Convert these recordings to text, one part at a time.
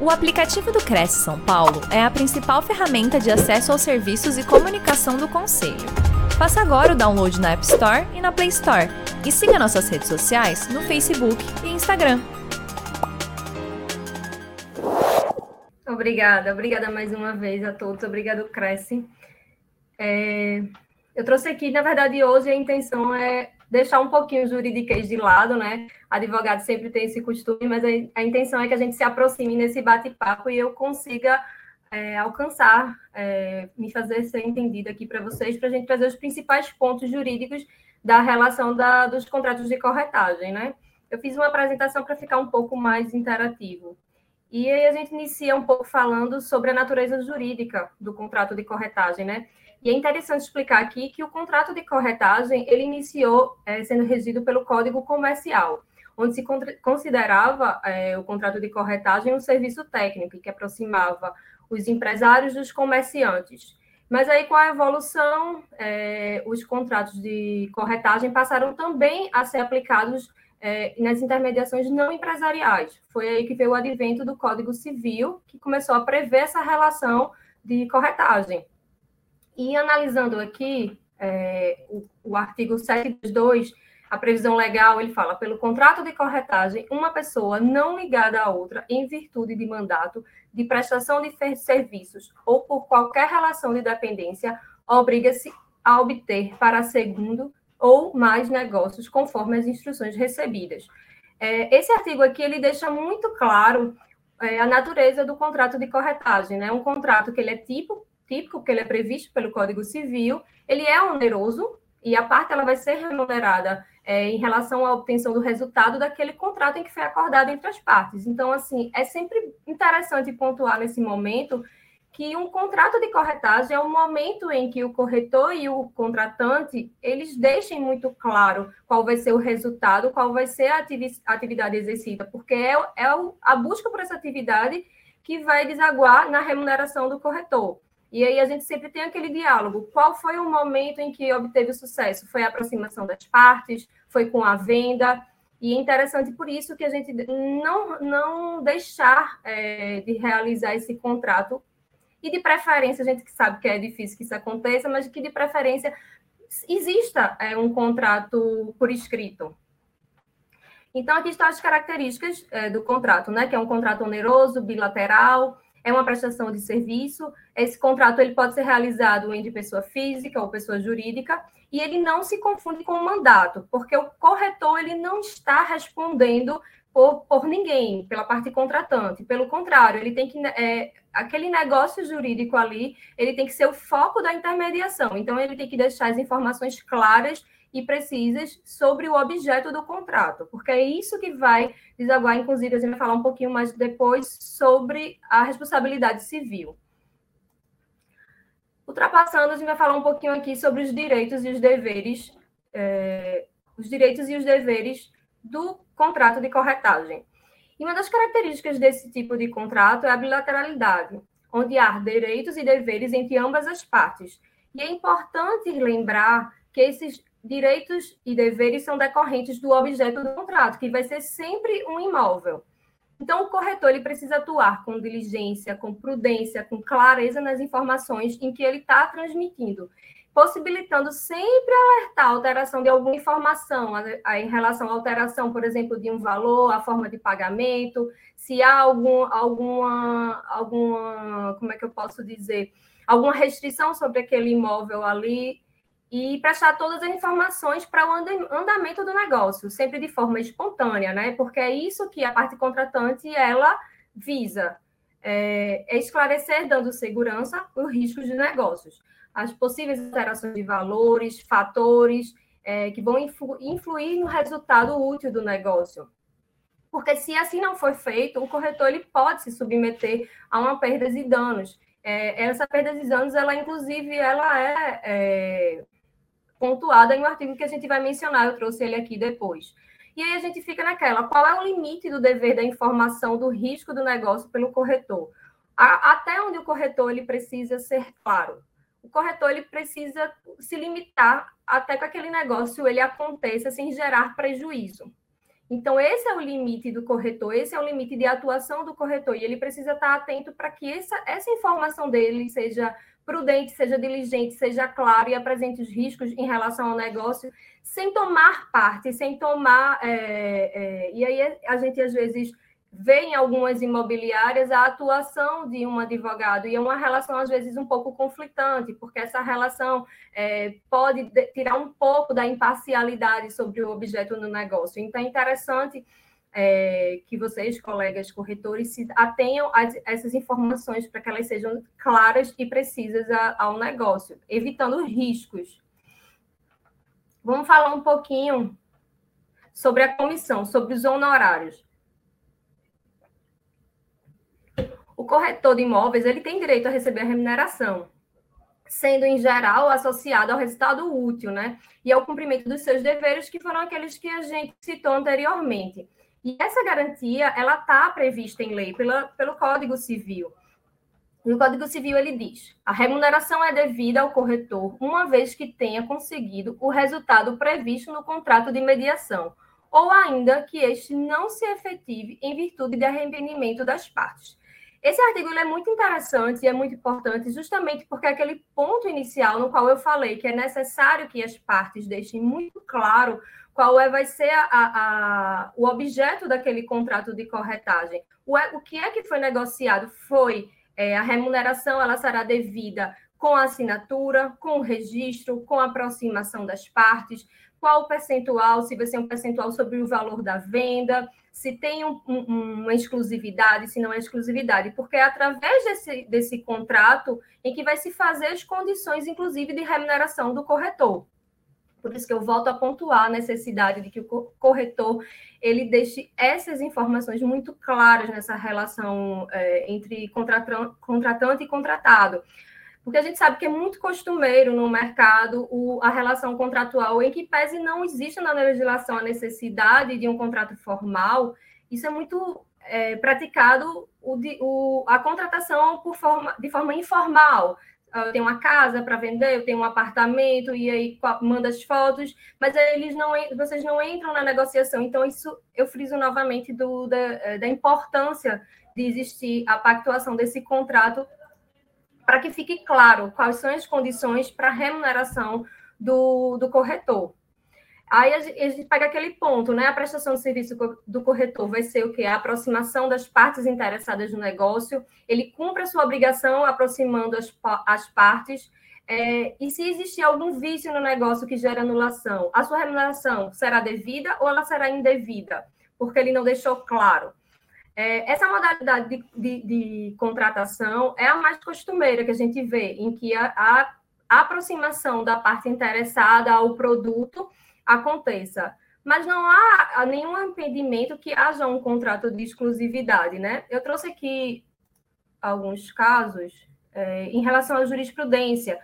O aplicativo do Cresce São Paulo é a principal ferramenta de acesso aos serviços e comunicação do Conselho. Faça agora o download na App Store e na Play Store. E siga nossas redes sociais no Facebook e Instagram. Obrigada, obrigada mais uma vez a todos. Obrigado, Cresce. É, eu trouxe aqui, na verdade, hoje a intenção é deixar um pouquinho o juridiquês de lado, né? Advogado sempre tem esse costume, mas a, a intenção é que a gente se aproxime nesse bate-papo e eu consiga é, alcançar, é, me fazer ser entendida aqui para vocês, para a gente trazer os principais pontos jurídicos da relação da, dos contratos de corretagem, né? Eu fiz uma apresentação para ficar um pouco mais interativo. E aí a gente inicia um pouco falando sobre a natureza jurídica do contrato de corretagem, né? E é interessante explicar aqui que o contrato de corretagem ele iniciou é, sendo regido pelo Código Comercial, onde se considerava é, o contrato de corretagem um serviço técnico que aproximava os empresários dos comerciantes. Mas aí, com a evolução, é, os contratos de corretagem passaram também a ser aplicados é, nas intermediações não empresariais. Foi aí que veio o advento do Código Civil, que começou a prever essa relação de corretagem. E analisando aqui é, o, o artigo 722, a previsão legal, ele fala, pelo contrato de corretagem, uma pessoa não ligada a outra em virtude de mandato de prestação de serviços ou por qualquer relação de dependência, obriga-se a obter para segundo ou mais negócios conforme as instruções recebidas. É, esse artigo aqui, ele deixa muito claro é, a natureza do contrato de corretagem, né? Um contrato que ele é tipo típico, porque ele é previsto pelo Código Civil, ele é oneroso e a parte ela vai ser remunerada é, em relação à obtenção do resultado daquele contrato em que foi acordado entre as partes. Então, assim, é sempre interessante pontuar nesse momento que um contrato de corretagem é um momento em que o corretor e o contratante eles deixem muito claro qual vai ser o resultado, qual vai ser a atividade exercida, porque é, é a busca por essa atividade que vai desaguar na remuneração do corretor. E aí a gente sempre tem aquele diálogo. Qual foi o momento em que obteve sucesso? Foi a aproximação das partes? Foi com a venda? E é interessante por isso que a gente não, não deixar é, de realizar esse contrato. E de preferência, a gente que sabe que é difícil que isso aconteça, mas que de preferência exista é, um contrato por escrito. Então, aqui estão as características é, do contrato, né? Que é um contrato oneroso, bilateral, é uma prestação de serviço. Esse contrato ele pode ser realizado entre pessoa física ou pessoa jurídica e ele não se confunde com o mandato, porque o corretor ele não está respondendo por, por ninguém, pela parte contratante. Pelo contrário, ele tem que é, aquele negócio jurídico ali, ele tem que ser o foco da intermediação. Então ele tem que deixar as informações claras e precisas sobre o objeto do contrato, porque é isso que vai desaguar, inclusive, a gente vai falar um pouquinho mais depois sobre a responsabilidade civil. Ultrapassando, a gente vai falar um pouquinho aqui sobre os direitos e os deveres, é, os direitos e os deveres do contrato de corretagem. E uma das características desse tipo de contrato é a bilateralidade, onde há direitos e deveres entre ambas as partes. E é importante lembrar que esses direitos e deveres são decorrentes do objeto do contrato, que vai ser sempre um imóvel. Então, o corretor ele precisa atuar com diligência, com prudência, com clareza nas informações em que ele está transmitindo, possibilitando sempre alertar a alteração de alguma informação, em relação à alteração, por exemplo, de um valor, a forma de pagamento, se há algum, alguma, alguma, como é que eu posso dizer, alguma restrição sobre aquele imóvel ali, e prestar todas as informações para o andamento do negócio, sempre de forma espontânea, né? Porque é isso que a parte contratante ela visa, é, é esclarecer, dando segurança, os riscos de negócios, as possíveis alterações de valores, fatores é, que vão influ, influir no resultado útil do negócio. Porque se assim não for feito, o corretor ele pode se submeter a uma perda de danos. É, essa perda de danos, ela inclusive, ela é, é pontuada em um artigo que a gente vai mencionar, eu trouxe ele aqui depois. E aí a gente fica naquela, qual é o limite do dever da informação do risco do negócio pelo corretor? A, até onde o corretor ele precisa ser claro? O corretor ele precisa se limitar até que aquele negócio ele aconteça sem gerar prejuízo. Então, esse é o limite do corretor, esse é o limite de atuação do corretor, e ele precisa estar atento para que essa, essa informação dele seja prudente, seja diligente, seja claro e apresente os riscos em relação ao negócio, sem tomar parte, sem tomar. É, é, e aí a gente às vezes vê em algumas imobiliárias a atuação de um advogado, e é uma relação, às vezes, um pouco conflitante, porque essa relação é, pode tirar um pouco da imparcialidade sobre o objeto no negócio. Então, é interessante é, que vocês, colegas corretores, se atenham a essas informações para que elas sejam claras e precisas a, ao negócio, evitando riscos. Vamos falar um pouquinho sobre a comissão, sobre os honorários. O corretor de imóveis ele tem direito a receber a remuneração, sendo em geral associado ao resultado útil, né? E ao cumprimento dos seus deveres, que foram aqueles que a gente citou anteriormente. E essa garantia, ela está prevista em lei pela, pelo Código Civil. No Código Civil ele diz: a remuneração é devida ao corretor uma vez que tenha conseguido o resultado previsto no contrato de mediação, ou ainda que este não se efetive em virtude de arrependimento das partes. Esse artigo é muito interessante e é muito importante, justamente porque é aquele ponto inicial no qual eu falei que é necessário que as partes deixem muito claro qual é, vai ser a, a, o objeto daquele contrato de corretagem. O, é, o que é que foi negociado? Foi é, a remuneração, ela será devida com a assinatura, com o registro, com a aproximação das partes, qual o percentual, se vai ser um percentual sobre o valor da venda, se tem um, um, uma exclusividade, se não é exclusividade, porque é através desse, desse contrato em que vai se fazer as condições, inclusive, de remuneração do corretor. Por isso que eu volto a pontuar a necessidade de que o corretor ele deixe essas informações muito claras nessa relação é, entre contratante e contratado. Porque a gente sabe que é muito costumeiro no mercado o, a relação contratual, em que pese não existe na legislação a necessidade de um contrato formal, isso é muito é, praticado o, o, a contratação por forma, de forma informal. Eu tenho uma casa para vender, eu tenho um apartamento, e aí manda as fotos, mas eles não, vocês não entram na negociação. Então, isso eu friso novamente do, da, da importância de existir a pactuação desse contrato para que fique claro quais são as condições para remuneração do, do corretor. Aí a gente pega aquele ponto, né? A prestação de serviço do corretor vai ser o quê? A aproximação das partes interessadas no negócio. Ele cumpre a sua obrigação aproximando as, as partes. É, e se existir algum vício no negócio que gera anulação, a sua remuneração será devida ou ela será indevida? Porque ele não deixou claro. É, essa modalidade de, de, de, contratação é a mais costumeira que a gente vê, em que a, a aproximação da parte interessada ao produto aconteça. Mas não há nenhum impedimento que haja um contrato de exclusividade, né? Eu trouxe aqui alguns casos é, em relação à jurisprudência,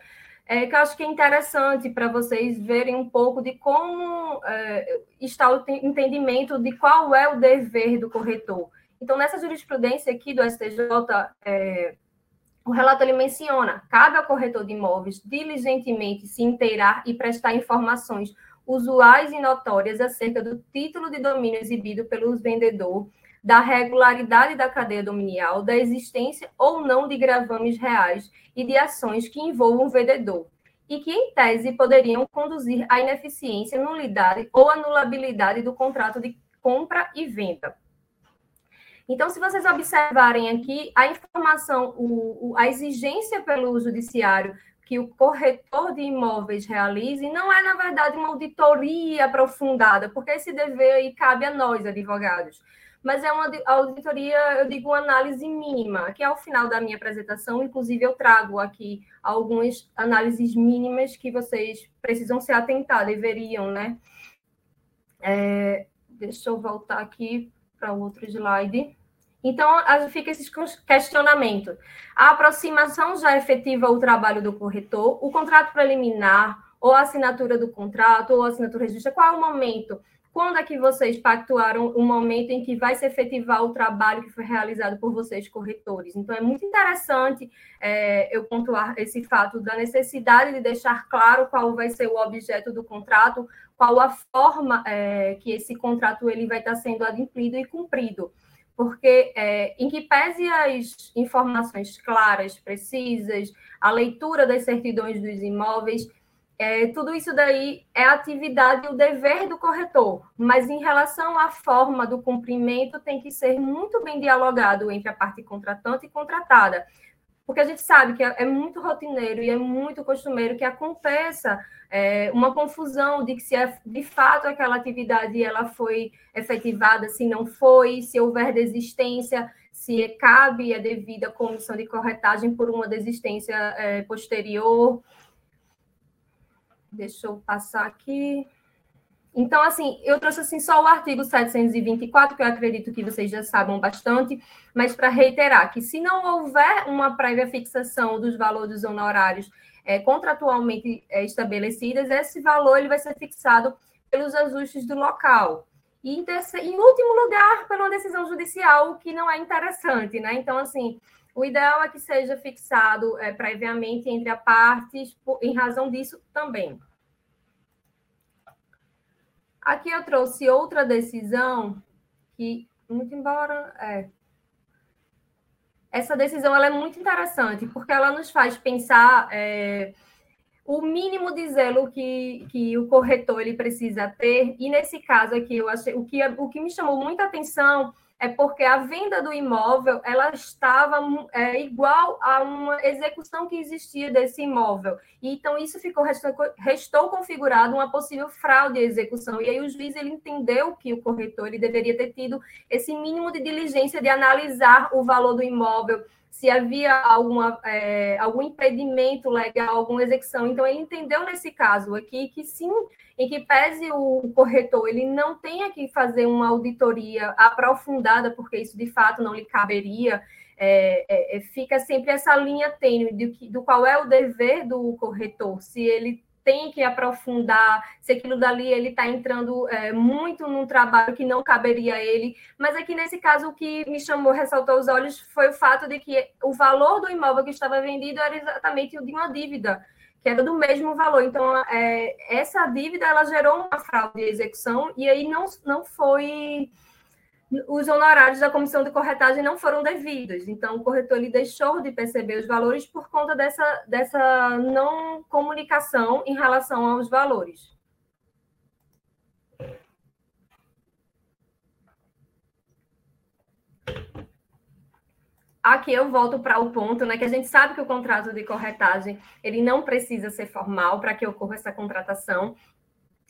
é, que eu acho que é interessante para vocês verem um pouco de como é, está o entendimento de qual é o dever do corretor. Então, nessa jurisprudência aqui do STJ, é, o relato ele menciona: cabe ao corretor de imóveis diligentemente se inteirar e prestar informações usuais e notórias acerca do título de domínio exibido pelo vendedor, da regularidade da cadeia dominial, da existência ou não de gravames reais e de ações que envolvam o vendedor, e que, em tese, poderiam conduzir à ineficiência, nulidade ou anulabilidade do contrato de compra e venda. Então, se vocês observarem aqui, a informação, o, a exigência pelo judiciário que o corretor de imóveis realize não é, na verdade, uma auditoria aprofundada, porque esse dever aí cabe a nós, advogados. Mas é uma auditoria, eu digo, uma análise mínima, que ao final da minha apresentação, inclusive, eu trago aqui algumas análises mínimas que vocês precisam se atentar, deveriam, né? É, deixa eu voltar aqui para o outro slide. Então, fica esse questionamento. A aproximação já efetiva o trabalho do corretor, o contrato preliminar, ou a assinatura do contrato, ou a assinatura registra, qual é o momento? Quando é que vocês pactuaram o momento em que vai se efetivar o trabalho que foi realizado por vocês, corretores? Então, é muito interessante é, eu pontuar esse fato da necessidade de deixar claro qual vai ser o objeto do contrato, qual a forma é, que esse contrato ele vai estar sendo adimplido e cumprido. Porque, é, em que pese as informações claras, precisas, a leitura das certidões dos imóveis, é, tudo isso daí é atividade e o dever do corretor, mas em relação à forma do cumprimento, tem que ser muito bem dialogado entre a parte contratante e contratada, porque a gente sabe que é, é muito rotineiro e é muito costumeiro que aconteça é, uma confusão de que se é, de fato aquela atividade ela foi efetivada, se não foi, se houver desistência, se cabe a devida comissão de corretagem por uma desistência é, posterior. Deixa eu passar aqui. Então, assim, eu trouxe assim só o artigo 724, que eu acredito que vocês já sabem bastante, mas para reiterar que se não houver uma prévia fixação dos valores honorários é, contratualmente é, estabelecidas, esse valor ele vai ser fixado pelos ajustes do local. E, em, terceiro, em último lugar, pela decisão judicial, o que não é interessante, né? Então, assim, o ideal é que seja fixado é, previamente entre as partes, em razão disso também. Aqui eu trouxe outra decisão que, muito embora. É, essa decisão ela é muito interessante, porque ela nos faz pensar é, o mínimo de zelo que, que o corretor ele precisa ter. E nesse caso aqui, eu achei, o, que, o que me chamou muita atenção é porque a venda do imóvel ela estava é, igual a uma execução que existia desse imóvel. Então, isso ficou restou, restou, configurado uma possível fraude à execução. E aí o juiz ele entendeu que o corretor ele deveria ter tido esse mínimo de diligência de analisar o valor do imóvel, se havia alguma, é, algum impedimento legal, alguma execução. Então, ele entendeu nesse caso aqui que sim, em que pese o corretor ele não tenha que fazer uma auditoria aprofundada, porque isso de fato não lhe caberia, é, é, fica sempre essa linha tênue do, do qual é o dever do corretor, se ele tem que aprofundar, se aquilo dali ele está entrando é, muito num trabalho que não caberia a ele. Mas aqui nesse caso o que me chamou, ressaltou os olhos, foi o fato de que o valor do imóvel que estava vendido era exatamente o de uma dívida, que era do mesmo valor. Então, é, essa dívida ela gerou uma fraude de execução e aí não, não foi os honorários da comissão de corretagem não foram devidos. Então, o corretor ele deixou de perceber os valores por conta dessa, dessa não comunicação em relação aos valores. Aqui eu volto para o ponto, né, que a gente sabe que o contrato de corretagem ele não precisa ser formal para que ocorra essa contratação,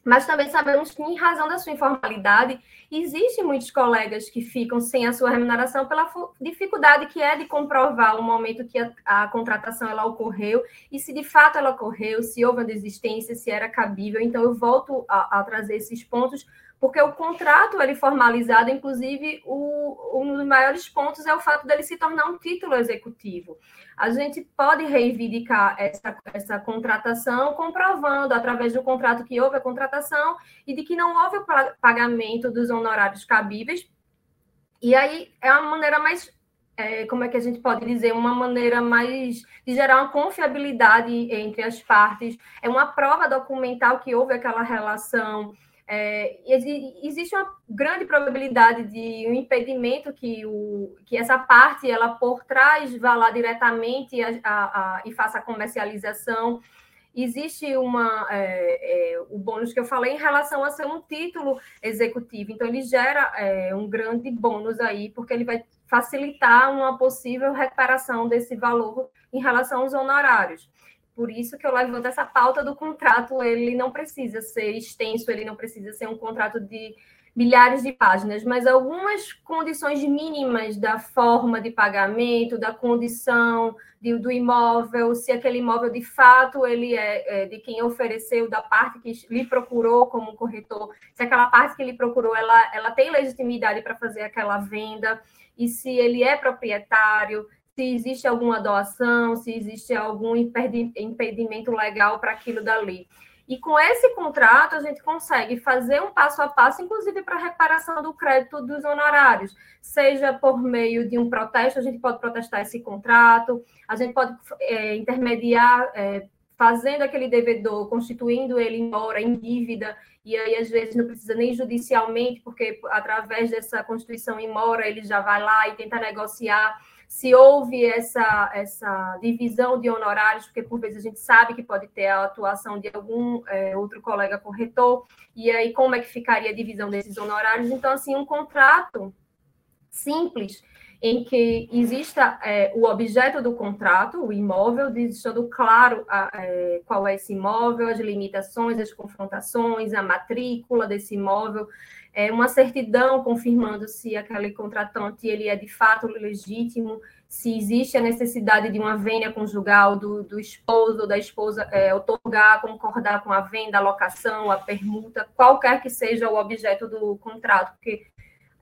mas também sabemos que, em razão da sua informalidade, existem muitos colegas que ficam sem a sua remuneração pela dificuldade que é de comprovar o momento que a, a, contratação ela ocorreu e se de fato ela ocorreu, se houve a desistência, se era cabível. Então, eu volto a, a trazer esses pontos porque o contrato ele formalizado, inclusive, o, um dos maiores pontos é o fato dele se tornar um título executivo. A gente pode reivindicar essa, essa contratação comprovando, através do contrato, que houve a contratação e de que não houve o pagamento dos honorários cabíveis. E aí é uma maneira mais é, como é que a gente pode dizer, uma maneira mais de gerar uma confiabilidade entre as partes, é uma prova documental que houve aquela relação, é, existe uma grande probabilidade de um impedimento que, o, que essa parte ela por trás vá lá diretamente a, a, a, e faça a comercialização. Existe uma é, é, o bônus que eu falei em relação a ser um título executivo, então ele gera é, um grande bônus aí, porque ele vai facilitar uma possível recuperação desse valor em relação aos honorários. Por isso que eu levanto essa pauta do contrato, ele não precisa ser extenso, ele não precisa ser um contrato de milhares de páginas, mas algumas condições mínimas da forma de pagamento, da condição de, do imóvel, se aquele imóvel de fato ele é, é, de quem ofereceu, da parte que lhe procurou como corretor, se aquela parte que lhe procurou ela, ela tem legitimidade para fazer aquela venda, e se ele é proprietário, se existe alguma doação, se existe algum impedimento legal para aquilo dali. E com esse contrato, a gente consegue fazer um passo a passo, inclusive para a reparação do crédito dos honorários, seja por meio de um protesto, a gente pode protestar esse contrato, a gente pode é, intermediar, é, fazendo aquele devedor, constituindo ele embora em dívida, e aí às vezes não precisa nem judicialmente, porque através dessa Constituição em mora ele já vai lá e tenta negociar se houve essa, essa divisão de honorários, porque por vezes a gente sabe que pode ter a atuação de algum é, outro colega corretor, e aí como é que ficaria a divisão desses honorários? Então, assim, um contrato simples em que exista é, o objeto do contrato, o imóvel, deixando claro a, é, qual é esse imóvel, as limitações, as confrontações, a matrícula desse imóvel, é, uma certidão confirmando se aquele contratante ele é de fato legítimo, se existe a necessidade de uma vênia conjugal do, do esposo ou da esposa é, otorgar, concordar com a venda, a locação, a permuta, qualquer que seja o objeto do contrato, porque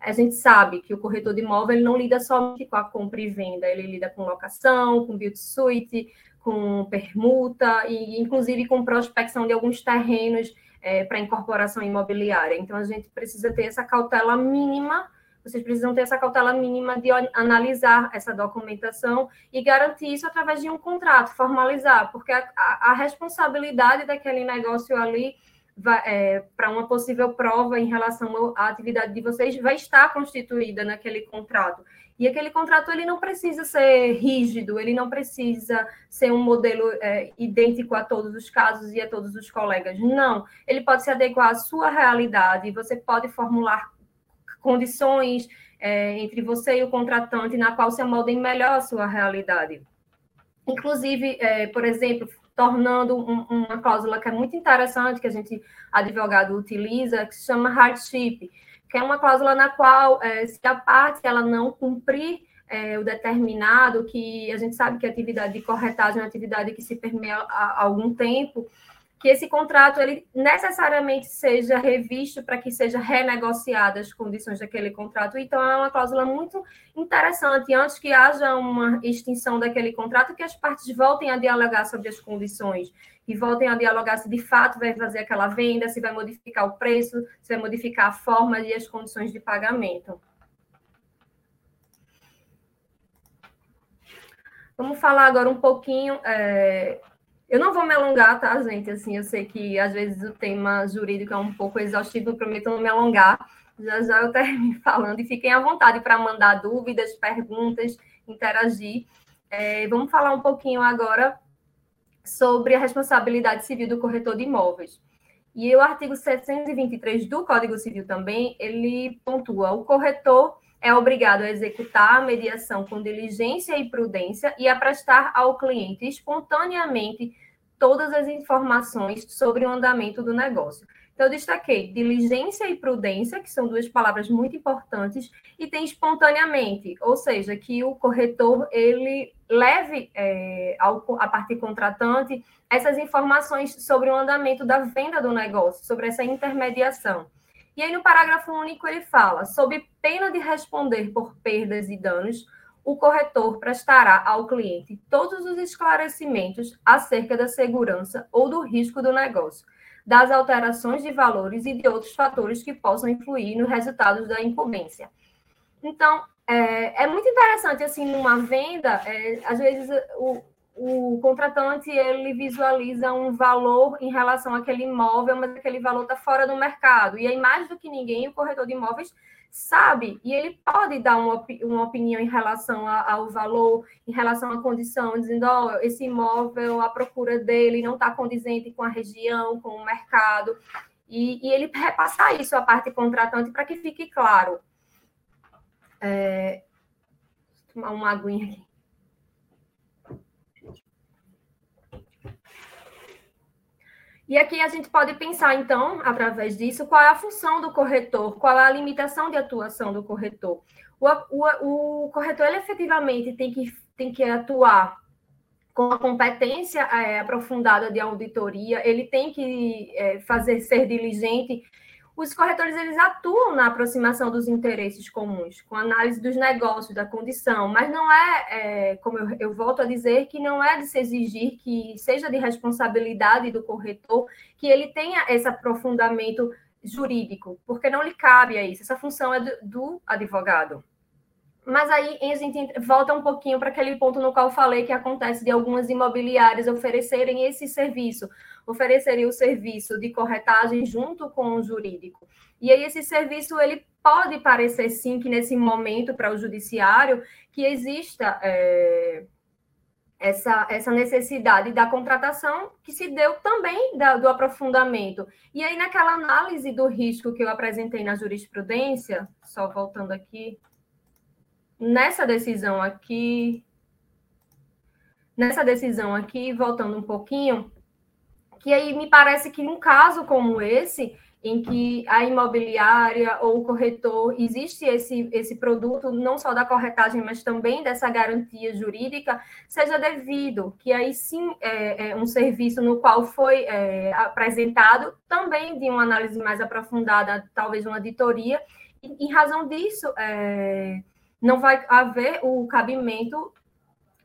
a gente sabe que o corretor de imóvel ele não lida somente com a compra e venda, ele lida com locação, com build suite, com permuta e inclusive com prospecção de alguns terrenos é, para incorporação imobiliária. Então a gente precisa ter essa cautela mínima, vocês precisam ter essa cautela mínima de analisar essa documentação e garantir isso através de um contrato, formalizar, porque a, a, a responsabilidade daquele negócio ali é, para uma possível prova em relação à atividade de vocês vai estar constituída naquele contrato. E aquele contrato ele não precisa ser rígido, ele não precisa ser um modelo é, idêntico a todos os casos e a todos os colegas. Não, ele pode se adequar à sua realidade. Você pode formular condições é, entre você e o contratante na qual se amoldem melhor a sua realidade. Inclusive, é, por exemplo, tornando um, uma cláusula que é muito interessante, que a gente, advogado, utiliza, que se chama hardship, que é uma cláusula na qual, é, se a parte ela não cumprir é, o determinado, que a gente sabe que a atividade de corretagem é uma atividade que se permeia há algum tempo, que esse contrato ele necessariamente seja revisto para que seja renegociada as condições daquele contrato. Então, é uma cláusula muito interessante, antes que haja uma extinção daquele contrato, que as partes voltem a dialogar sobre as condições e voltem a dialogar se de fato vai fazer aquela venda, se vai modificar o preço, se vai modificar a forma e as condições de pagamento. Vamos falar agora um pouquinho é, eu não vou me alongar, tá, gente? Assim, eu sei que às vezes o tema jurídico é um pouco exaustivo, eu prometo não me alongar. Já já eu termino falando e fiquem à vontade para mandar dúvidas, perguntas, interagir. É, vamos falar um pouquinho agora sobre a responsabilidade civil do corretor de imóveis. E o artigo 723 do Código Civil também, ele pontua: o corretor é obrigado a executar a mediação com diligência e prudência e a prestar ao cliente espontaneamente todas as informações sobre o andamento do negócio. Então, eu destaquei diligência e prudência, que são duas palavras muito importantes, e tem espontaneamente, ou seja, que o corretor ele leve é, ao, a parte contratante essas informações sobre o andamento da venda do negócio, sobre essa intermediação. E aí, no parágrafo único, ele fala: sob pena de responder por perdas e danos, o corretor prestará ao cliente todos os esclarecimentos acerca da segurança ou do risco do negócio, das alterações de valores e de outros fatores que possam influir nos resultados da incumbência. Então, é, é muito interessante, assim, numa venda, é, às vezes o, o contratante ele visualiza um valor em relação àquele imóvel, mas aquele valor está fora do mercado. E aí, mais do que ninguém, o corretor de imóveis sabe e ele pode dar uma, uma opinião em relação ao valor, em relação à condição, dizendo: oh, esse imóvel, a procura dele não está condizente com a região, com o mercado. E, e ele repassar isso à parte contratante para que fique claro. É, tomar uma aguinha aqui. E aqui a gente pode pensar, então, através disso, qual é a função do corretor, qual é a limitação de atuação do corretor. O, o, o corretor, ele efetivamente tem que, tem que atuar com a competência é, aprofundada de auditoria, ele tem que é, fazer ser diligente os corretores eles atuam na aproximação dos interesses comuns, com análise dos negócios, da condição, mas não é, é como eu, eu, volto a dizer, que não é de se exigir que seja de responsabilidade do corretor que ele tenha esse aprofundamento jurídico, porque não lhe cabe a isso, essa função é do, do advogado. Mas aí a gente volta um pouquinho para aquele ponto no qual falei que acontece de algumas imobiliárias oferecerem esse serviço, oferecerem o serviço de corretagem junto com o jurídico. E aí esse serviço ele pode parecer sim que nesse momento para o judiciário que exista é, essa, essa necessidade da contratação que se deu também da, do aprofundamento. E aí, naquela análise do risco que eu apresentei na jurisprudência, só voltando aqui, nessa decisão aqui, nessa decisão aqui, voltando um pouquinho, que aí me parece que um caso como esse, em que a imobiliária ou o corretor existe esse, esse produto, não só da corretagem, mas também dessa garantia jurídica, seja devido, que aí sim é, é um serviço no qual foi é, apresentado, também de uma análise mais aprofundada, talvez uma auditoria, e, em razão disso, é, não vai haver o cabimento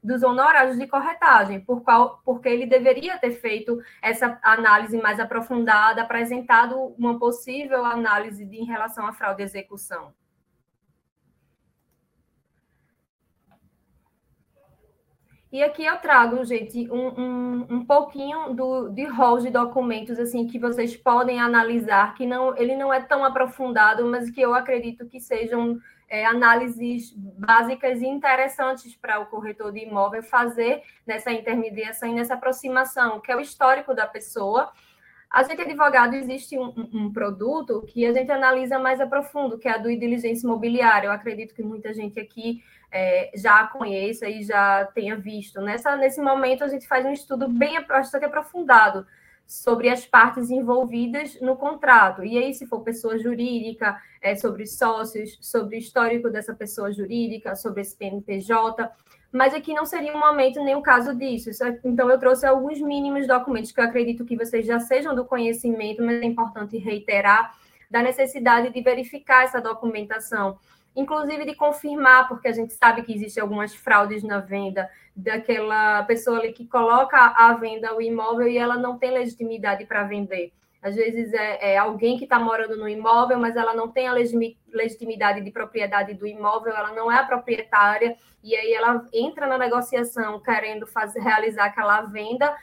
dos honorários de corretagem, por qual, porque ele deveria ter feito essa análise mais aprofundada, apresentado uma possível análise de, em relação à fraude e execução. E aqui eu trago, gente, um, um, um pouquinho do, de rol de documentos assim que vocês podem analisar, que não, ele não é tão aprofundado, mas que eu acredito que sejam é, análises básicas e interessantes para o corretor de imóvel fazer nessa intermediação e nessa aproximação, que é o histórico da pessoa. A gente, advogado, existe um, um, produto que a gente analisa mais a profundo, que é a do diligência imobiliária. Eu acredito que muita gente aqui é, já conheça e já tenha visto. Nessa, nesse momento, a gente faz um estudo bem bastante aprofundado sobre as partes envolvidas no contrato. E aí, se for pessoa jurídica, é sobre sócios, sobre o histórico dessa pessoa jurídica, sobre esse PNPJ. Mas aqui não seria um momento nem o caso disso. É, então, eu trouxe alguns mínimos documentos que eu acredito que vocês já sejam do conhecimento, mas é importante reiterar da necessidade de verificar essa documentação inclusive de confirmar, porque a gente sabe que existem algumas fraudes na venda daquela pessoa ali que coloca à venda o imóvel e ela não tem legitimidade para vender. Às vezes é, é alguém que está morando no imóvel, mas ela não tem a legitimidade de propriedade do imóvel, ela não é a proprietária, e aí ela entra na negociação querendo fazer, realizar aquela venda,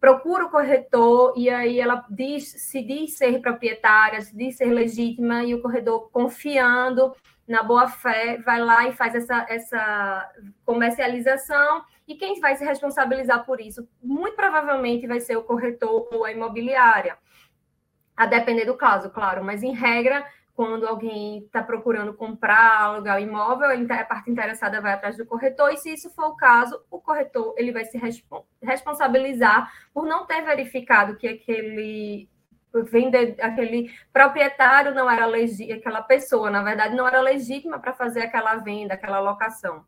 procura o corretor, e aí ela diz, se diz ser proprietária, se diz ser legítima, e o corretor confiando na boa fé, vai lá e faz essa, essa comercialização. E quem vai se responsabilizar por isso? Muito provavelmente vai ser o corretor ou a imobiliária, a depender do caso, claro, mas em regra, quando alguém está procurando comprar, alugar o imóvel, a parte interessada vai atrás do corretor, e se isso for o caso, o corretor ele vai se responsabilizar por não ter verificado que aquele vender aquele proprietário não era legítima, aquela pessoa, na verdade, não era legítima para fazer aquela venda, aquela locação.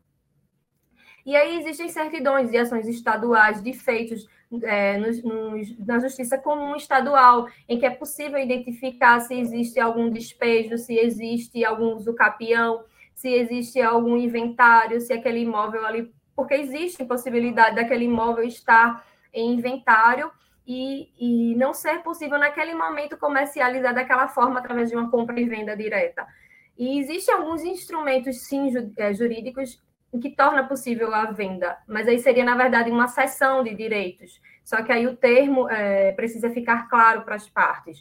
E aí existem certidões de ações estaduais de feitos é, no, no, na justiça comum estadual, em que é possível identificar se existe algum despejo, se existe algum uso capião, se existe algum inventário, se aquele imóvel ali, porque existe possibilidade daquele imóvel estar em inventário e, e não ser possível naquele momento comercializar daquela forma através de uma compra e venda direta. E existem alguns instrumentos, sim, é, jurídicos que torna possível a venda, mas aí seria, na verdade, uma cessão de direitos. Só que aí o termo é, precisa ficar claro para as partes.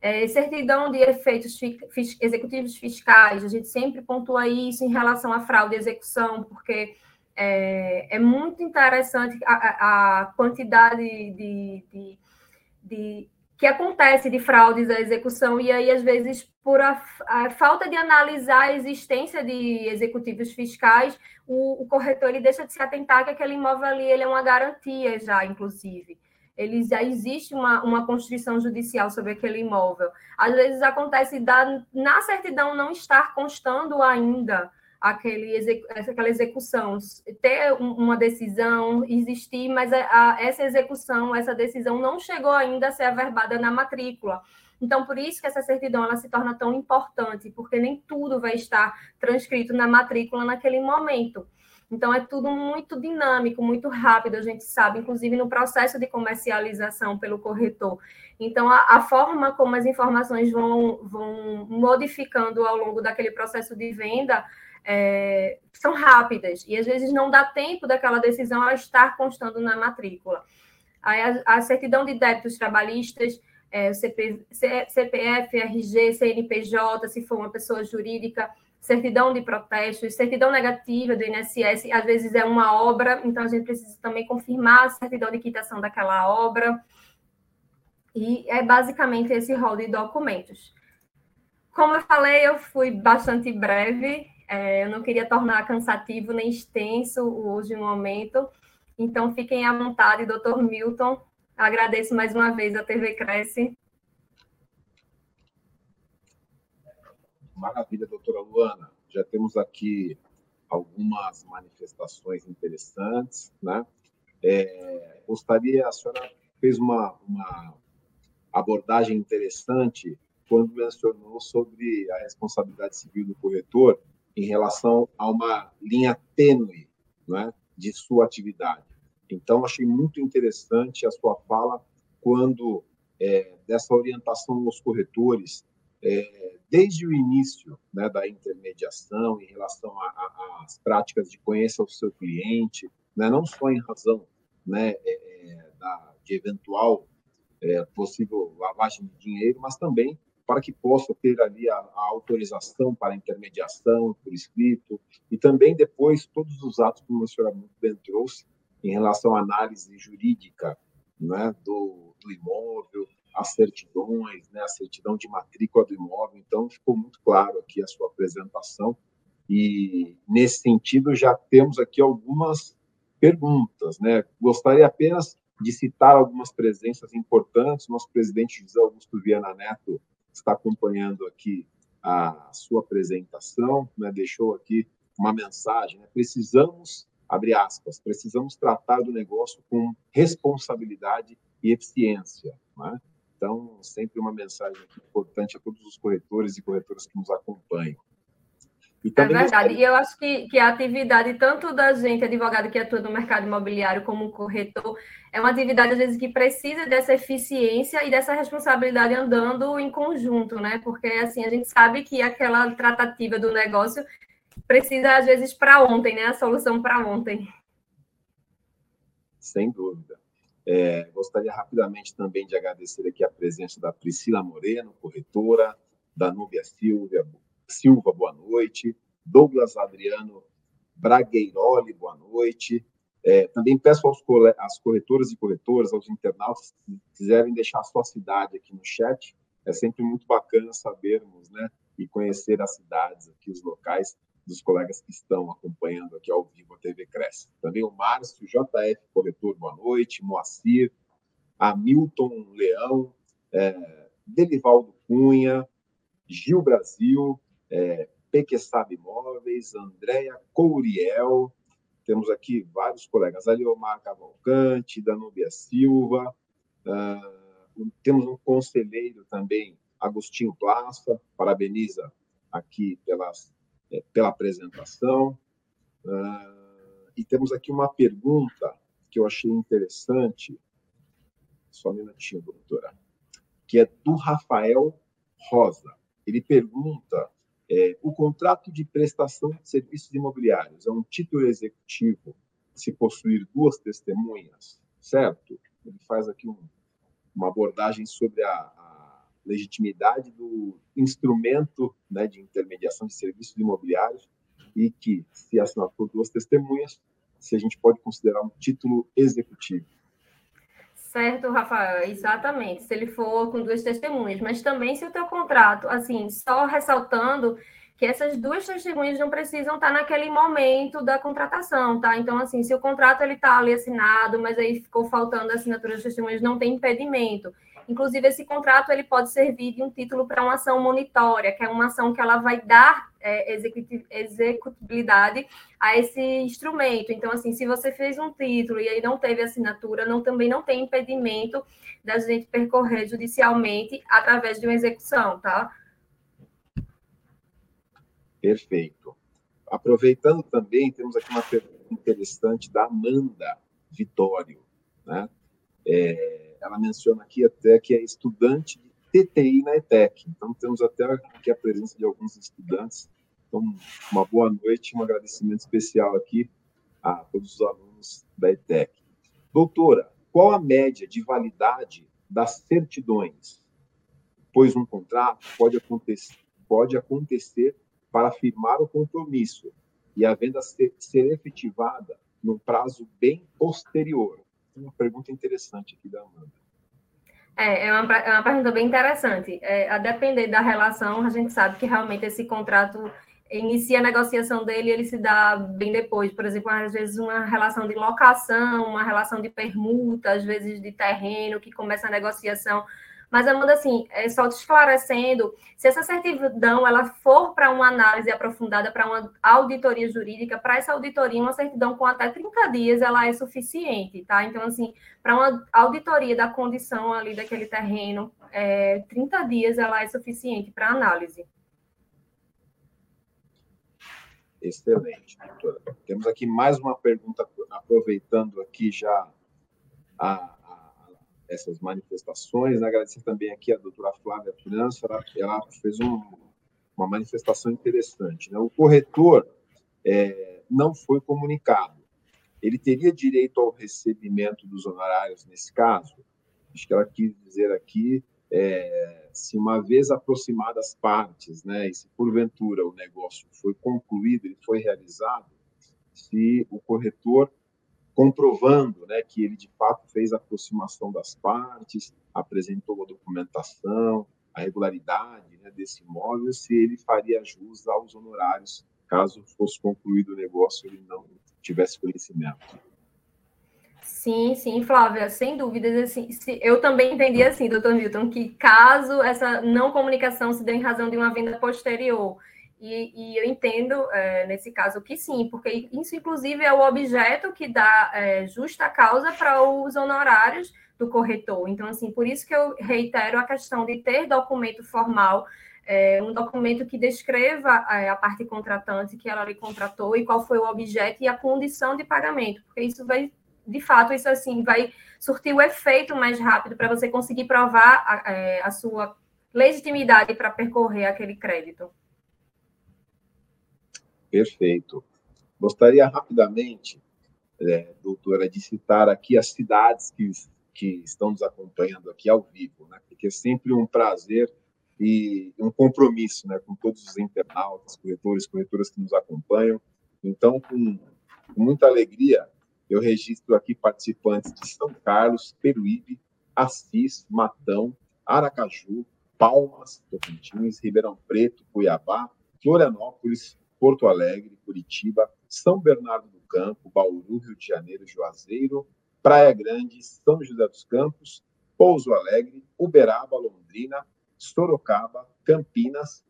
É, certidão de efeitos fis executivos fiscais, a gente sempre pontua isso em relação à fraude e execução, porque é, é muito interessante a, a quantidade de, de, de, que acontece de fraudes à execução, e aí, às vezes, por a, a falta de analisar a existência de executivos fiscais, o, o, corretor ele deixa de se atentar que aquele imóvel ali ele é uma garantia já, inclusive. Ele já existe uma, uma judicial sobre aquele imóvel. Às vezes acontece da, na certidão não estar constando ainda aquele, aquela execução, ter uma decisão, existir, mas a, a, essa execução, essa decisão não chegou ainda a ser averbada na matrícula. Então, por isso que essa certidão ela se torna tão importante, porque nem tudo vai estar transcrito na matrícula naquele momento. Então, é tudo muito dinâmico, muito rápido, a gente sabe, inclusive no processo de comercialização pelo corretor. Então, a, a, forma como as informações vão, vão modificando ao longo daquele processo de venda é, são rápidas e às vezes não dá tempo daquela decisão a estar constando na matrícula. A, a certidão de débitos trabalhistas, é, CP, CPF, RG, CNPJ, se for uma pessoa jurídica, certidão de protestos, certidão negativa do INSS, às vezes é uma obra, então a gente precisa também confirmar a certidão de quitação daquela obra. E é basicamente esse rol de documentos. Como eu falei, eu fui bastante breve, é, eu não queria tornar cansativo nem extenso o uso de momento, então fiquem à vontade, doutor Milton. Agradeço mais uma vez a TV Cresce. Maravilha, doutora Luana. Já temos aqui algumas manifestações interessantes, né? É, gostaria, a senhora fez uma, uma abordagem interessante quando mencionou sobre a responsabilidade civil do corretor em relação a uma linha tênue né, de sua atividade. Então, achei muito interessante a sua fala quando é, dessa orientação aos corretores, é, desde o início né, da intermediação em relação às práticas de conheça o seu cliente, né, não só em razão né, é, é da, de eventual é, possível lavagem de dinheiro, mas também para que possa ter ali a, a, autorização para intermediação por escrito e também depois todos os atos, como a senhora muito bem trouxe, em relação à análise jurídica né, do, do imóvel, as certidões, né, a certidão de matrícula do imóvel. Então, ficou muito claro aqui a sua apresentação. E, nesse sentido, já temos aqui algumas perguntas. Né? Gostaria apenas de citar algumas presenças importantes. Nosso presidente José Augusto Viana Neto está acompanhando aqui a sua apresentação, né? deixou aqui uma mensagem. Né? Precisamos, abre aspas, precisamos tratar do negócio com responsabilidade e eficiência. Né? Então, sempre uma mensagem importante a todos os corretores e corretoras que nos acompanham. É verdade. E eu acho que, que a atividade, tanto da gente, advogado que atua no mercado imobiliário, como corretor, é uma atividade, às vezes, que precisa dessa eficiência e dessa responsabilidade andando em conjunto, né? Porque, assim, a gente sabe que aquela tratativa do negócio precisa, às vezes, para ontem, né? A solução para ontem. Sem dúvida. É, gostaria rapidamente também de agradecer aqui a presença da Priscila Moreno, corretora, da Núbia Silvia, Silva, boa noite. Douglas Adriano Bragueiroli, boa noite. É, também peço aos às corretoras e corretoras, aos internautas, se quiserem deixar a sua cidade aqui no chat, é sempre muito bacana sabermos, né, e conhecer as cidades aqui, os locais dos colegas que estão acompanhando aqui ao vivo a TV Cresce. Também o Márcio, JF Corretor, boa noite, Moacir, Hamilton Leão, é, Delivaldo Cunha, Gil Brasil, é, Pequesab Imóveis, Andréia Couriel, temos aqui vários colegas, Aliomar Cavalcante, Danúbia Silva, uh, temos um conselheiro também, Agostinho Plaça, parabeniza aqui pelas, é, pela apresentação. Uh, e temos aqui uma pergunta que eu achei interessante, só um minutinho, doutora, que é do Rafael Rosa. Ele pergunta é, o contrato de prestação de serviços imobiliários é um título executivo se possuir duas testemunhas, certo? Ele faz aqui um, uma abordagem sobre a, a, legitimidade do instrumento né, de intermediação de serviços imobiliários e que, se assinado por duas testemunhas, se a gente pode considerar um título executivo. Certo, Rafael, exatamente. Se ele for com duas testemunhas, mas também se o teu contrato, assim, só ressaltando que essas duas testemunhas não precisam estar naquele momento da contratação, tá? Então, assim, se o contrato ele está ali assinado, mas aí ficou faltando a assinatura das testemunhas, não tem impedimento. Inclusive, esse contrato ele pode servir de um título para uma ação monitória, que é uma ação que ela vai dar é, executibilidade a esse instrumento. Então, assim, se você fez um título e aí não teve assinatura, não, também não tem impedimento da gente percorrer judicialmente através de uma execução, tá? Perfeito. Aproveitando também, temos aqui uma pergunta interessante da Amanda Vitório, né? É, ela menciona aqui até que é estudante de TTI na ETEC. Então, temos até aqui a presença de alguns estudantes Então, uma boa noite, um agradecimento especial aqui a todos os alunos da ETEC. Doutora, qual a média de validade das certidões? Pois um contrato pode acontecer, pode acontecer para firmar o compromisso e a venda ser, ser efetivada num prazo bem posterior. Uma pergunta interessante aqui da Amanda. É, é uma, é uma pergunta bem interessante. É, a depender da relação, a gente sabe que realmente esse contrato inicia a negociação dele ele se dá bem depois. Por exemplo, às vezes uma relação de locação, uma relação de permuta, às vezes de terreno, que começa a negociação mas, Amanda, assim, é só te esclarecendo, se essa certidão ela for para uma análise aprofundada, para uma auditoria jurídica, para essa auditoria, uma certidão com até 30 dias, ela é suficiente, tá? Então, assim, para uma auditoria da condição ali daquele terreno, é, 30 dias ela é suficiente para análise. Excelente, doutora. Temos aqui mais uma pergunta, aproveitando aqui já a, essas manifestações. Agradecer também aqui a doutora Flávia França, ela, ela fez um, uma manifestação interessante. Né? O corretor é, não foi comunicado. Ele teria direito ao recebimento dos honorários nesse caso? Acho que ela quis dizer aqui é, se uma vez aproximadas as partes, né, e se porventura o negócio foi concluído, ele foi realizado, se o corretor comprovando né, que ele de fato fez a aproximação das partes, apresentou a documentação, a regularidade né, desse imóvel, se ele faria jus aos honorários caso fosse concluído o negócio e não tivesse conhecimento. Sim, sim, Flávia, sem dúvidas. Assim, eu também entendi assim, doutor Milton, que caso essa não comunicação se dê em razão de uma venda posterior e, e eu entendo, é, nesse caso, que sim, porque isso, inclusive, é o objeto que dá é, justa causa para os honorários do corretor. Então, assim, por isso que eu reitero a questão de ter documento formal, é, um documento que descreva é, a parte contratante que ela lhe contratou e qual foi o objeto e a condição de pagamento, porque isso vai, de fato, isso assim, vai surtir o efeito mais rápido para você conseguir provar a, é, a sua legitimidade para percorrer aquele crédito. Perfeito. Gostaria rapidamente, é, doutora, de citar aqui as cidades que, que estão nos acompanhando aqui ao vivo, né? porque é sempre um prazer e um compromisso né, com todos os internautas, corretores, corretoras que nos acompanham. Então, com, muita alegria, eu registro aqui participantes de São Carlos, Peruíbe, Assis, Matão, Aracaju, Palmas, Tocantins, Ribeirão Preto, Cuiabá, Florianópolis, Porto Alegre, Curitiba, São Bernardo do Campo, Bauru, Rio de Janeiro, Juazeiro, Praia Grande, São José dos Campos, Pouso Alegre, Uberaba, Londrina, Sorocaba, Campinas,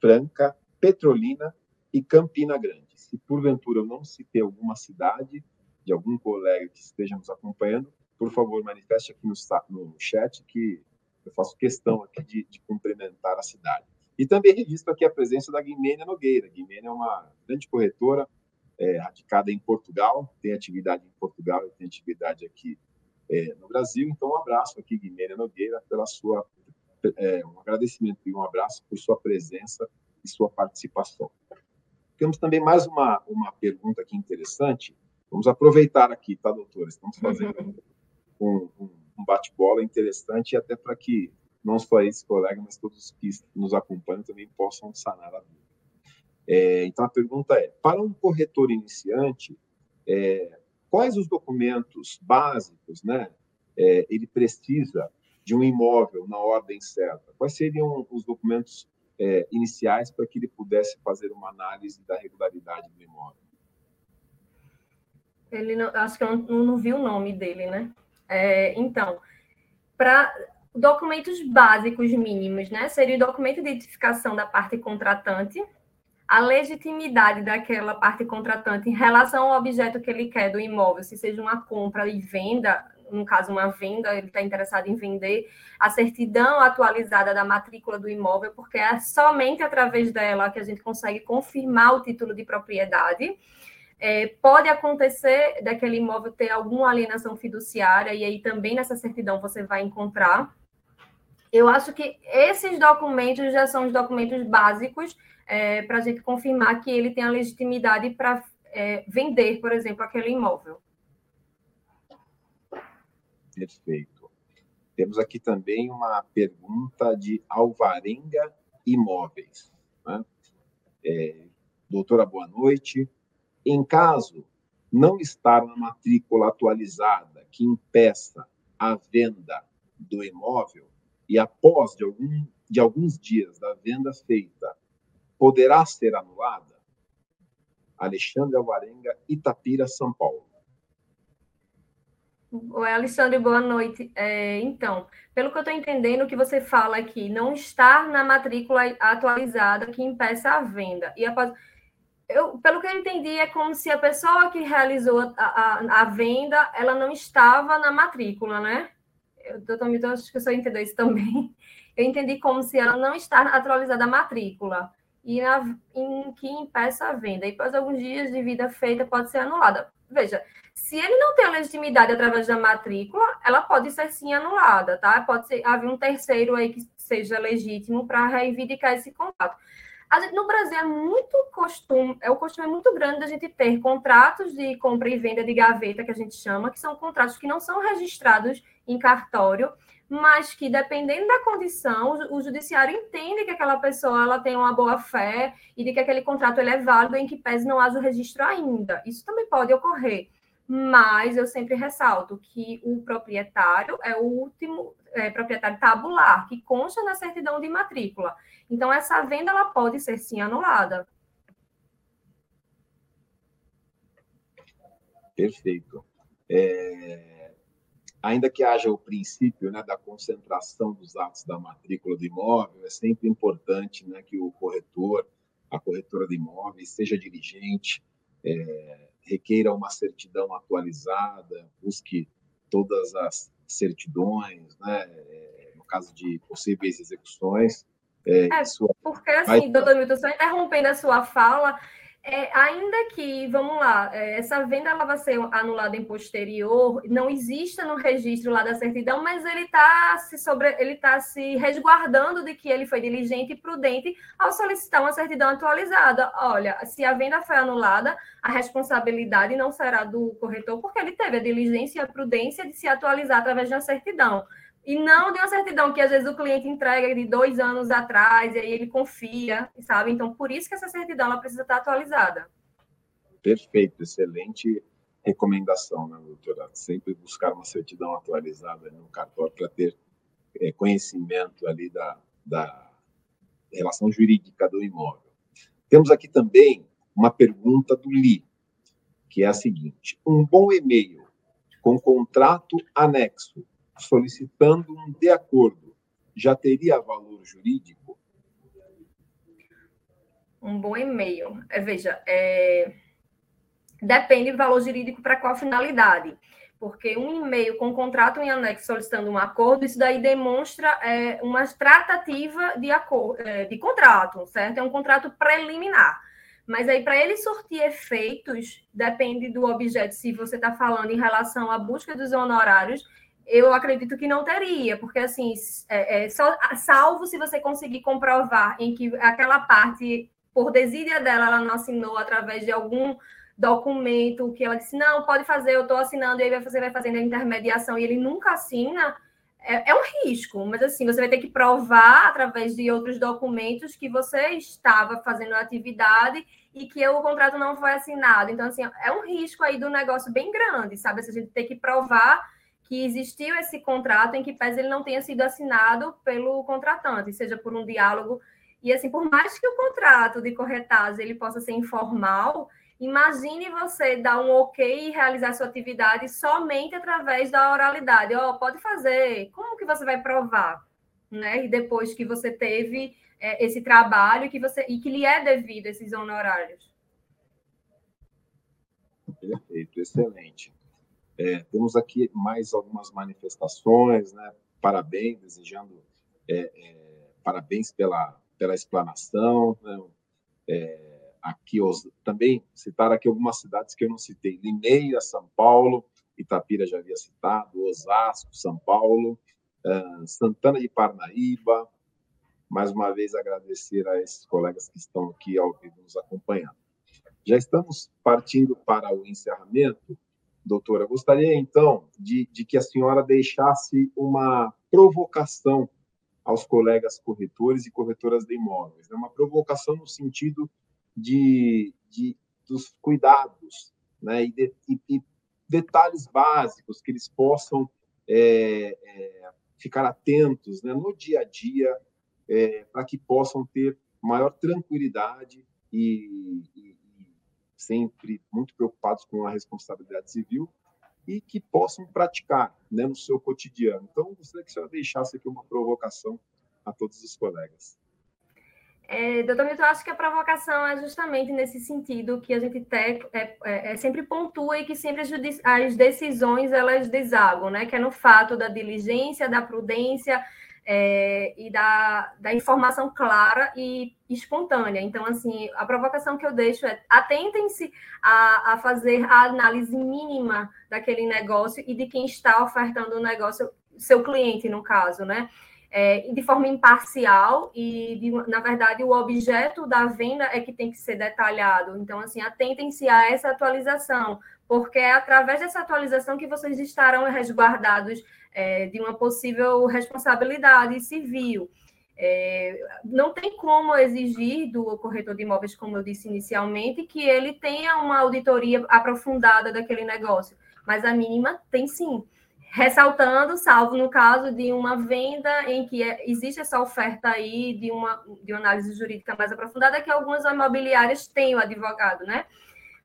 Franca, Petrolina e Campina Grande. Se porventura eu não citei alguma cidade de algum colega que esteja nos acompanhando, por favor, manifeste aqui no, chat que eu faço questão aqui de, de cumprimentar a cidade. E também registro aqui a presença da Guimênia Nogueira. Guimênia é uma grande corretora é, radicada em Portugal, tem atividade em Portugal e tem atividade aqui é, no Brasil. Então, um abraço aqui, Guimênia Nogueira, pela sua é, um agradecimento e um abraço por sua presença e sua participação. Temos também mais uma, uma pergunta aqui interessante. Vamos aproveitar aqui, tá, doutora? Estamos fazendo um, um, um bate-bola interessante até para que não só esse colega, mas todos que nos acompanham também possam sanar a dúvida. É, então, a pergunta é: para um corretor iniciante, é, quais os documentos básicos né, é, ele precisa de um imóvel na ordem certa? Quais seriam os documentos é, iniciais para que ele pudesse fazer uma análise da regularidade do imóvel? Ele não, acho que eu não, não vi o nome dele, né? É, então, para documentos básicos mínimos, né? Seria o documento de identificação da parte contratante, a legitimidade daquela parte contratante em relação ao objeto que ele quer do imóvel, se seja uma compra e venda, no caso uma venda, ele está interessado em vender, a certidão atualizada da matrícula do imóvel, porque é somente através dela que a gente consegue confirmar o título de propriedade. É, pode acontecer daquele imóvel ter alguma alienação fiduciária, e aí também nessa certidão você vai encontrar eu acho que esses documentos já são os documentos básicos é, para a gente confirmar que ele tem a legitimidade para é, vender, por exemplo, aquele imóvel. Perfeito. Temos aqui também uma pergunta de Alvarenga Imóveis. Né? É, doutora, boa noite. Em caso não estar na matrícula atualizada que impeça a venda do imóvel e após de, algum, de alguns dias da venda feita, poderá ser anulada? Alexandre Alvarenga, Itapira, São Paulo. Oi, Alexandre, boa noite. É, então, pelo que eu estou entendendo, o que você fala aqui, não estar na matrícula atualizada que impeça a venda. E após, eu, pelo que eu entendi, é como se a pessoa que realizou a, a, a venda, ela não estava na matrícula, né? Eu, eu, eu acho que eu só entendo isso também. Eu entendi como se ela não está atualizada a matrícula e na, em que impeça a venda. E após alguns dias de vida feita pode ser anulada. Veja, se ele não tem a legitimidade através da matrícula, ela pode ser sim anulada, tá? Pode ser haver um terceiro aí que seja legítimo para reivindicar esse contrato. Gente, no Brasil é muito costume, é o costume é muito grande da gente ter contratos de compra e venda de gaveta que a gente chama, que são contratos que não são registrados em cartório mas que dependendo da condição, o judiciário entende que aquela pessoa ela tem uma boa fé e de que aquele contrato ele é válido em que pese não haja o registro ainda. Isso também pode ocorrer, mas eu sempre ressalto que o proprietário é o último é, proprietário tabular que consta na certidão de matrícula. Então essa venda ela pode ser sim anulada. Perfeito. É ainda que haja o princípio né, da concentração dos atos da matrícula do imóvel, é sempre importante né, que o corretor, a corretora de imóveis, seja diligente, é, requeira uma certidão atualizada, busque todas as certidões, né, é, no caso de possíveis execuções. É, é porque, assim, doutor Milton, só interrompendo a sua fala, é, ainda que, vamos lá, é, essa venda ela vai ser anulada em posterior, não exista no registro lá da certidão, mas ele está se ele tá se resguardando de que ele foi diligente e prudente ao solicitar uma certidão atualizada. Olha, se a venda foi anulada, a responsabilidade não será do corretor, porque ele teve a diligência e a prudência de se atualizar através de uma certidão. E não de uma certidão que às vezes o cliente entrega de dois anos atrás, e aí ele confia, sabe? Então, por isso que essa certidão ela precisa estar atualizada. Perfeito, excelente recomendação, né, doutora? Sempre buscar uma certidão atualizada no cartório para ter é, conhecimento ali da, da relação jurídica do imóvel. Temos aqui também uma pergunta do Li, que é a seguinte: um bom e-mail com contrato anexo solicitando um de acordo, já teria valor jurídico? Um bom e-mail. É, veja, é... depende do valor jurídico para qual finalidade. Porque um e-mail com contrato em anexo solicitando um acordo, isso daí demonstra é, uma tratativa de, acordo, é, de contrato, certo? É um contrato preliminar. Mas aí, para ele surtir efeitos, depende do objeto, se você está falando em relação à busca dos honorários, eu acredito que não teria, porque assim, é, é, só, salvo se você conseguir comprovar em que aquela parte, por desídia dela, ela não assinou através de algum documento que ela disse, não, pode fazer, eu estou assinando, e aí você vai fazendo a intermediação e ele nunca assina, é, é, um risco, mas assim, você vai ter que provar através de outros documentos que você estava fazendo a atividade e que o contrato não foi assinado. Então, assim, é um risco aí do negócio bem grande, sabe? Se a gente tem que provar que existiu esse contrato em que pese ele não tenha sido assinado pelo contratante, seja por um diálogo. E assim, por mais que o contrato de corretagem ele possa ser informal, imagine você dar um ok e realizar sua atividade somente através da oralidade. Ó, oh, pode fazer. Como que você vai provar? Né? E depois que você teve é, esse trabalho que você e que lhe é devido esses honorários. Perfeito, excelente. É, temos aqui mais algumas manifestações, né? Parabéns, desejando é, é, parabéns pela, pela explanação. Né? É, aqui os, também citar aqui algumas cidades que eu não citei: Limeira, São Paulo, Itapira já havia citado, Osasco, São Paulo, é, Santana de Parnaíba, mais uma vez agradecer a esses colegas que estão aqui ao vivo nos acompanhando. Já estamos partindo para o encerramento. Doutora, gostaria então de, de que a senhora deixasse uma provocação aos colegas corretores e corretoras de imóveis. Né? Uma provocação no sentido de, de dos cuidados né? e, de, e, e detalhes básicos que eles possam é, é, ficar atentos né? no dia a dia é, para que possam ter maior tranquilidade e, e, sempre muito preocupados com a responsabilidade civil e que possam praticar né, no seu cotidiano. Então, gostaria que a senhora deixasse aqui uma provocação a todos os colegas. É, doutor Milton, acho que a provocação é justamente nesse sentido que a gente te, é, é, é, sempre pontua e que sempre as, as decisões elas desagam, né? Que é no fato da diligência, da prudência, é, e da, da informação clara e espontânea. Então, assim, a provocação que eu deixo é atentem-se a, a fazer a análise mínima daquele negócio e de quem está ofertando o negócio, seu cliente, no caso, né? É, de forma imparcial e, de, na verdade, o objeto da venda é que tem que ser detalhado. Então, assim, atentem-se a essa atualização, porque é através dessa atualização que vocês estarão resguardados é, de uma possível responsabilidade civil. É, não tem como exigir do corretor de imóveis, como eu disse inicialmente, que ele tenha uma auditoria aprofundada daquele negócio, mas a mínima tem sim. Ressaltando, salvo no caso de uma venda em que é, existe essa oferta aí de uma, de uma análise jurídica mais aprofundada, que algumas imobiliárias têm o advogado, né?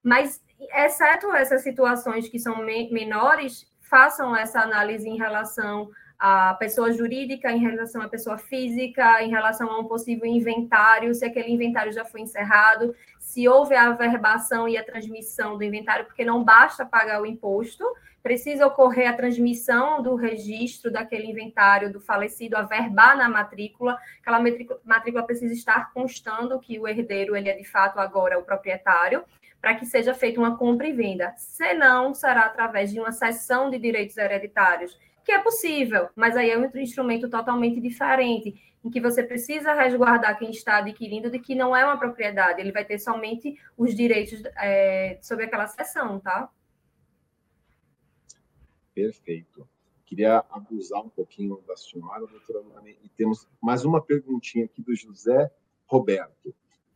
Mas, exceto essas situações que são menores, façam essa análise em relação à pessoa jurídica, em relação à pessoa física, em relação a um possível inventário, se aquele inventário já foi encerrado, se houve a averbação e a transmissão do inventário, porque não basta pagar o imposto, precisa ocorrer a transmissão do registro daquele inventário do falecido, averbar na matrícula, aquela matrícula precisa estar constando que o herdeiro ele é de fato agora o proprietário, para que seja feita uma compra e venda. Senão, será através de uma cessão de direitos hereditários, que é possível, mas aí é um instrumento totalmente diferente, em que você precisa resguardar quem está adquirindo de que não é uma propriedade, ele vai ter somente os direitos é, sobre aquela cessão, tá? Perfeito. Queria abusar um pouquinho da senhora, doutora Lani, e temos mais uma perguntinha aqui do José Roberto.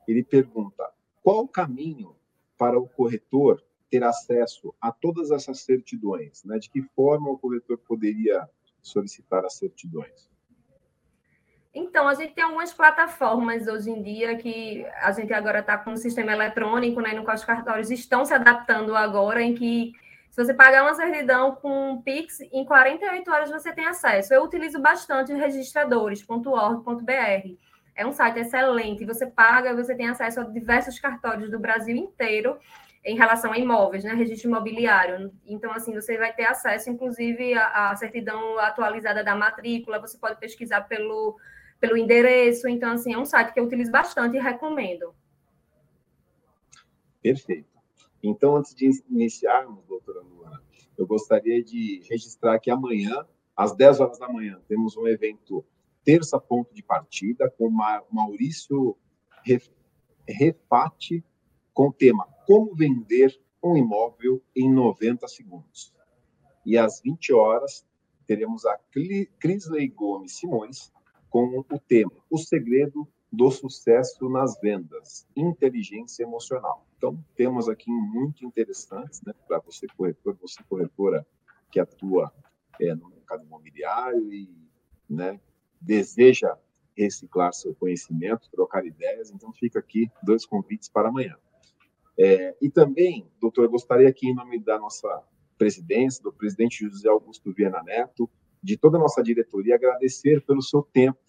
Ele pergunta: qual o caminho para o corretor ter acesso a todas essas certidões? Né? De que forma o corretor poderia solicitar as certidões? Então, a gente tem algumas plataformas hoje em dia que a gente agora está com um sistema eletrônico, né, no qual os cartórios estão se adaptando agora, em que se você pagar uma certidão com Pix, em 48 horas você tem acesso. Eu utilizo bastante registradores.org.br. É um site excelente. Você paga, você tem acesso a diversos cartórios do Brasil inteiro em relação a imóveis, né? Registro imobiliário. Então, assim, você vai ter acesso, inclusive, à, certidão atualizada da matrícula. Você pode pesquisar pelo, pelo endereço. Então, assim, é um site que eu utilizo bastante e recomendo. Perfeito. Então, antes de iniciarmos, doutora Luana, eu gostaria de registrar que amanhã, às 10 horas da manhã, temos um evento terça ponto de partida com Maurício Refati com o tema Como vender um imóvel em 90 segundos. E às 20 horas teremos a Crisley Gomes Simões com o tema O segredo do sucesso nas vendas, inteligência emocional. Então, temos aqui muito interessantes né, para você corretor, você corretora que atua é, no mercado imobiliário e né, deseja reciclar seu conhecimento, trocar ideias, então fica aqui dois convites para amanhã. É, e também, doutor, gostaria aqui, em nome da nossa presidência, do presidente José Augusto Viana Neto, de toda a nossa diretoria, agradecer pelo seu tempo,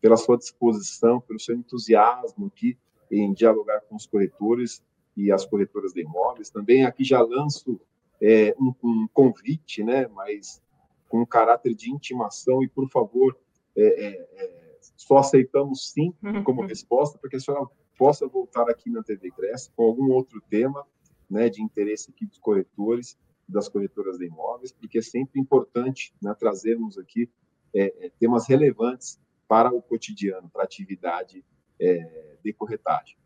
pela sua disposição, pelo seu entusiasmo aqui em dialogar com os corretores e as corretoras de imóveis. Também aqui já lanço é, um, um convite, né, mas com caráter de intimação e, por favor, é, é, é, só aceitamos sim uhum. como resposta, porque a senhora possa voltar aqui na TV Cresce com algum outro tema né, de interesse aqui dos corretores, das corretoras de imóveis, porque é sempre importante né, trazermos aqui é, é temas relevantes para o cotidiano, para a atividade é, de corretagem.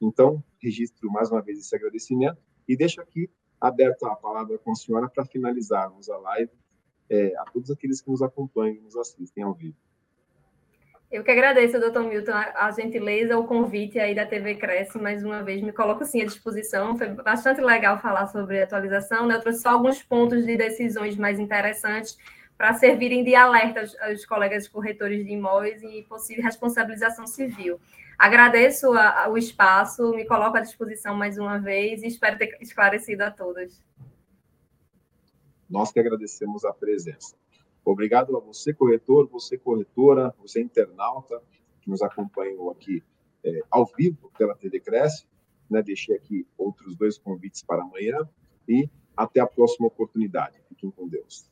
Então, registro mais uma vez esse agradecimento e deixo aqui aberta a palavra com a senhora para finalizarmos a live é, a todos aqueles que nos acompanham e nos assistem ao vivo. Eu que agradeço, doutor Milton, a, gentileza, o convite aí da TV Cresce, mais uma vez, me coloco sim à disposição. Foi bastante legal falar sobre atualização, né? Eu trouxe só alguns pontos de decisões mais interessantes para servirem de alerta aos, aos, colegas corretores de imóveis e possível responsabilização civil. Agradeço a, a, o espaço, me coloco à disposição mais uma vez e espero ter esclarecido a todos. Nós que agradecemos a presença. Obrigado a você, corretor, você, corretora, você, internauta, que nos acompanhou aqui é, ao vivo pela TV Cresce. Né? Deixei aqui outros dois convites para amanhã e até a próxima oportunidade. Fiquem com Deus.